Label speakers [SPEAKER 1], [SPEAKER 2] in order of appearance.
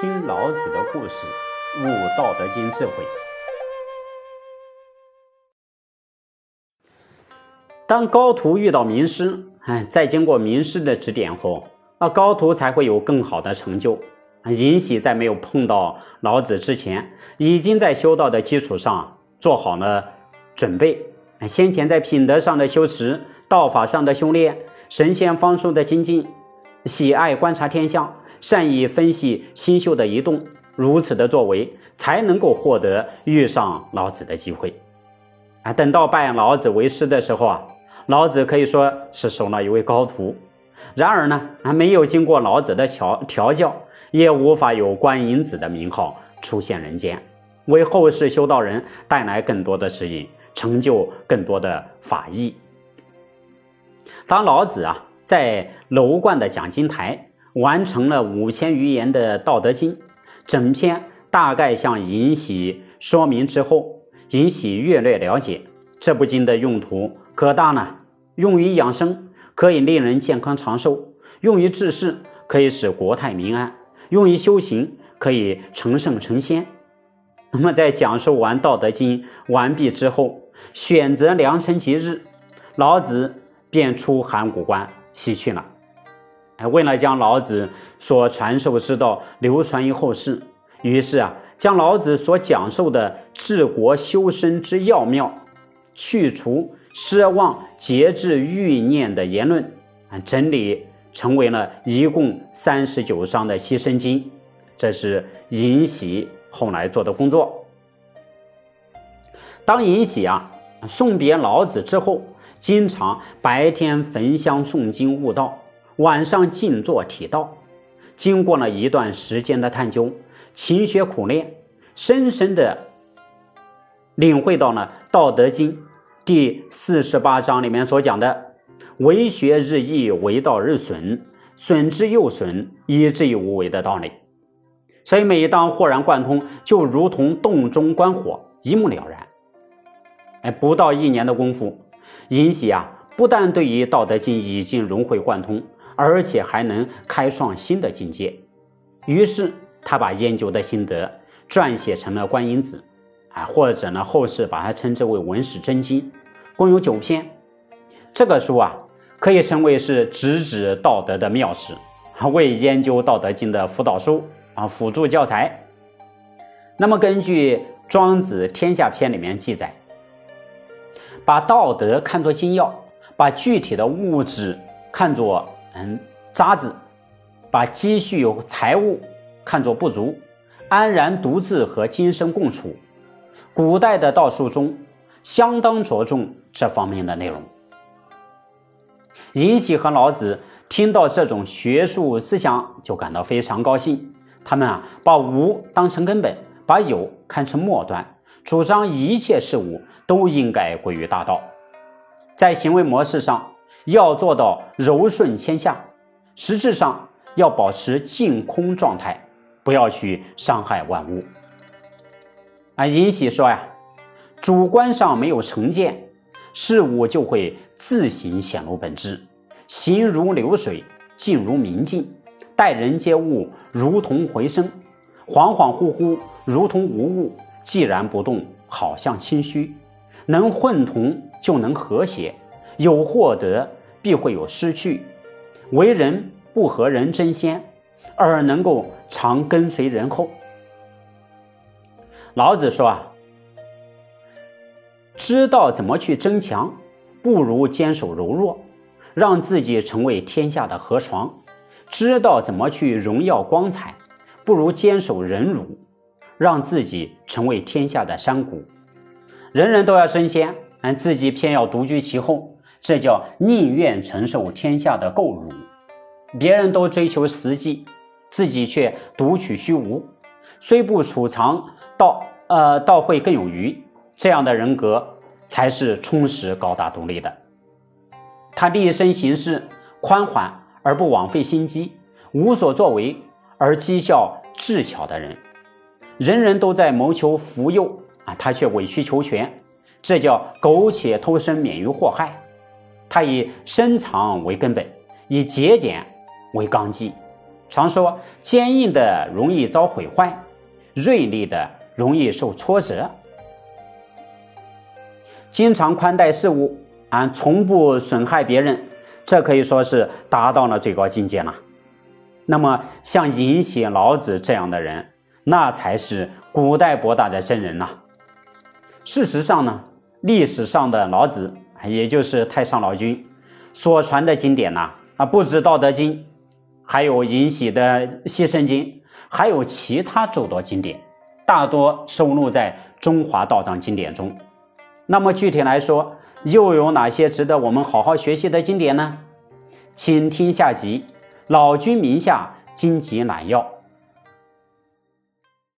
[SPEAKER 1] 听老子的故事，悟《道德经》智慧。当高徒遇到名师，哎，在经过名师的指点后，那高徒才会有更好的成就。尹喜在没有碰到老子之前，已经在修道的基础上做好了准备。先前在品德上的修持、道法上的修炼、神仙方术的精进，喜爱观察天象，善于分析星宿的移动，如此的作为，才能够获得遇上老子的机会。啊，等到拜老子为师的时候啊，老子可以说是收了一位高徒。然而呢，还没有经过老子的调调教。也无法有观音子的名号出现人间，为后世修道人带来更多的指引，成就更多的法义。当老子啊在楼观的讲经台完成了五千余言的《道德经》，整篇大概向尹喜说明之后，尹喜略略了解这部经的用途可大呢，用于养生可以令人健康长寿，用于治世可以使国泰民安。用于修行，可以成圣成仙。那么，在讲述完《道德经》完毕之后，选择良辰吉日，老子便出函谷关西去了。哎，为了将老子所传授之道流传于后世，于是啊，将老子所讲授的治国修身之要妙，去除奢望、节制、欲念的言论，啊，整理。成为了一共三十九章的牺牲经，这是尹喜后来做的工作。当尹喜啊送别老子之后，经常白天焚香诵经悟道，晚上静坐体道。经过了一段时间的探究、勤学苦练，深深的领会到了《道德经》第四十八章里面所讲的。为学日益，为道日损，损之又损，以至于无为的道理。所以每当豁然贯通，就如同洞中观火，一目了然。哎，不到一年的功夫，尹喜啊，不但对于《道德经》已经融会贯通，而且还能开创新的境界。于是他把研究的心得撰写成了《观音子》，啊，或者呢，后世把它称之为《文史真经》，共有九篇。这个书啊。可以称为是直指道德的妙史，为研究《道德经》的辅导书啊，辅助教材。那么，根据《庄子·天下篇》里面记载，把道德看作精要，把具体的物质看作渣子，把积蓄财物看作不足，安然独自和今生共处。古代的道术中，相当着重这方面的内容。尹喜和老子听到这种学术思想，就感到非常高兴。他们啊，把无当成根本，把有看成末端，主张一切事物都应该归于大道。在行为模式上，要做到柔顺谦下；实质上要保持净空状态，不要去伤害万物。啊，尹喜说呀，主观上没有成见，事物就会。自行显露本质，行如流水，静如明镜，待人接物如同回声，恍恍惚惚如同无物，既然不动，好像清虚。能混同就能和谐，有获得必会有失去。为人不和人争先，而能够常跟随人后。老子说啊，知道怎么去争强。不如坚守柔弱，让自己成为天下的河床；知道怎么去荣耀光彩，不如坚守忍辱，让自己成为天下的山谷。人人都要争先，而自己偏要独居其后，这叫宁愿承受天下的垢辱。别人都追求实际，自己却独取虚无，虽不储藏，倒呃倒会更有余。这样的人格。才是充实、高大、独立的。他立身行事宽缓而不枉费心机，无所作为而讥笑智巧的人。人人都在谋求福佑啊，他却委曲求全，这叫苟且偷生，免于祸害。他以深藏为根本，以节俭为纲纪，常说坚硬的容易遭毁坏，锐利的容易受挫折。经常宽待事物，啊，从不损害别人，这可以说是达到了最高境界了。那么，像尹喜、老子这样的人，那才是古代博大的真人呐。事实上呢，历史上的老子，也就是太上老君所传的经典呐，啊，不止《道德经》，还有尹喜的《西圣经》，还有其他诸多经典，大多收录在中华道藏经典中。那么具体来说，又有哪些值得我们好好学习的经典呢？请听下集《老君名下经籍揽要》。